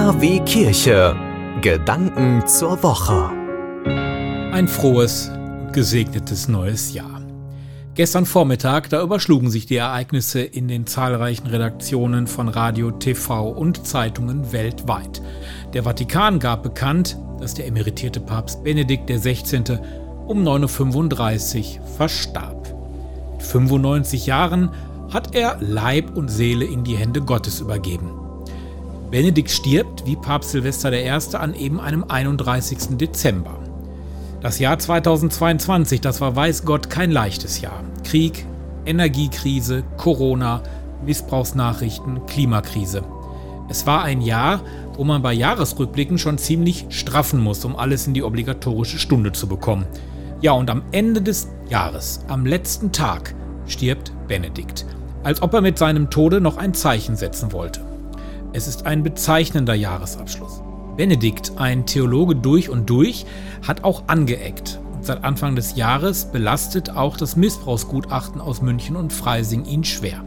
KW Kirche. Gedanken zur Woche. Ein frohes, gesegnetes neues Jahr. Gestern Vormittag, da überschlugen sich die Ereignisse in den zahlreichen Redaktionen von Radio, TV und Zeitungen weltweit. Der Vatikan gab bekannt, dass der emeritierte Papst Benedikt XVI. um 9.35 Uhr verstarb. Mit 95 Jahren hat er Leib und Seele in die Hände Gottes übergeben. Benedikt stirbt, wie Papst Silvester I., an eben einem 31. Dezember. Das Jahr 2022, das war weiß Gott kein leichtes Jahr. Krieg, Energiekrise, Corona, Missbrauchsnachrichten, Klimakrise. Es war ein Jahr, wo man bei Jahresrückblicken schon ziemlich straffen muss, um alles in die obligatorische Stunde zu bekommen. Ja, und am Ende des Jahres, am letzten Tag, stirbt Benedikt, als ob er mit seinem Tode noch ein Zeichen setzen wollte. Es ist ein bezeichnender Jahresabschluss. Benedikt, ein Theologe durch und durch, hat auch angeeckt. Seit Anfang des Jahres belastet auch das Missbrauchsgutachten aus München und Freising ihn schwer.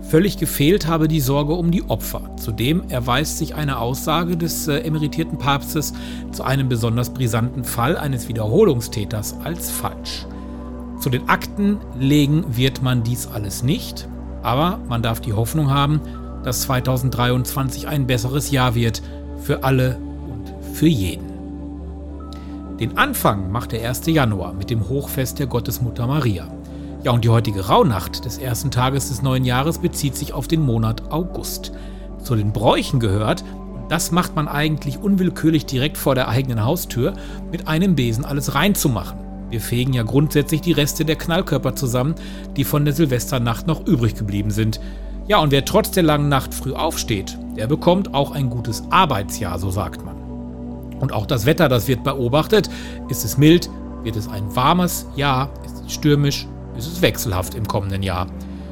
Völlig gefehlt habe die Sorge um die Opfer. Zudem erweist sich eine Aussage des äh, emeritierten Papstes zu einem besonders brisanten Fall eines Wiederholungstäters als falsch. Zu den Akten legen wird man dies alles nicht, aber man darf die Hoffnung haben, dass 2023 ein besseres Jahr wird für alle und für jeden. Den Anfang macht der 1. Januar mit dem Hochfest der Gottesmutter Maria. Ja, und die heutige Rauhnacht des ersten Tages des neuen Jahres bezieht sich auf den Monat August. Zu den Bräuchen gehört, das macht man eigentlich unwillkürlich direkt vor der eigenen Haustür, mit einem Besen alles reinzumachen. Wir fegen ja grundsätzlich die Reste der Knallkörper zusammen, die von der Silvesternacht noch übrig geblieben sind. Ja, und wer trotz der langen Nacht früh aufsteht, der bekommt auch ein gutes Arbeitsjahr, so sagt man. Und auch das Wetter, das wird beobachtet. Ist es mild, wird es ein warmes Jahr, ist es stürmisch, ist es wechselhaft im kommenden Jahr.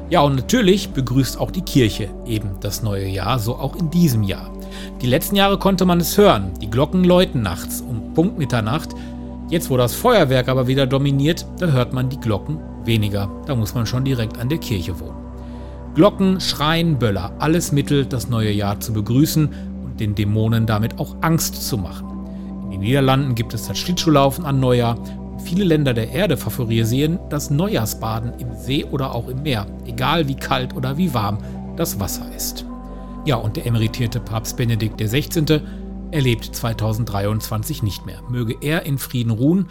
Ja, und natürlich begrüßt auch die Kirche eben das neue Jahr, so auch in diesem Jahr. Die letzten Jahre konnte man es hören, die Glocken läuten nachts um Punkt Mitternacht. Jetzt, wo das Feuerwerk aber wieder dominiert, da hört man die Glocken weniger. Da muss man schon direkt an der Kirche wohnen. Glocken, Schreien, Böller, alles Mittel, das neue Jahr zu begrüßen und den Dämonen damit auch Angst zu machen. In den Niederlanden gibt es das Schlittschuhlaufen an Neujahr. Viele Länder der Erde favorisieren das Neujahrsbaden im See oder auch im Meer, egal wie kalt oder wie warm das Wasser ist. Ja, und der emeritierte Papst Benedikt XVI. erlebt 2023 nicht mehr. Möge er in Frieden ruhen.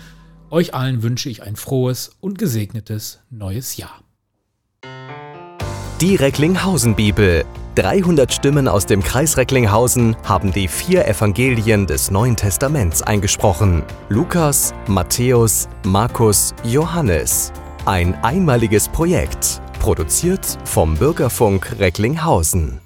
Euch allen wünsche ich ein frohes und gesegnetes neues Jahr. Die Recklinghausen-Bibel. 300 Stimmen aus dem Kreis Recklinghausen haben die vier Evangelien des Neuen Testaments eingesprochen. Lukas, Matthäus, Markus, Johannes. Ein einmaliges Projekt, produziert vom Bürgerfunk Recklinghausen.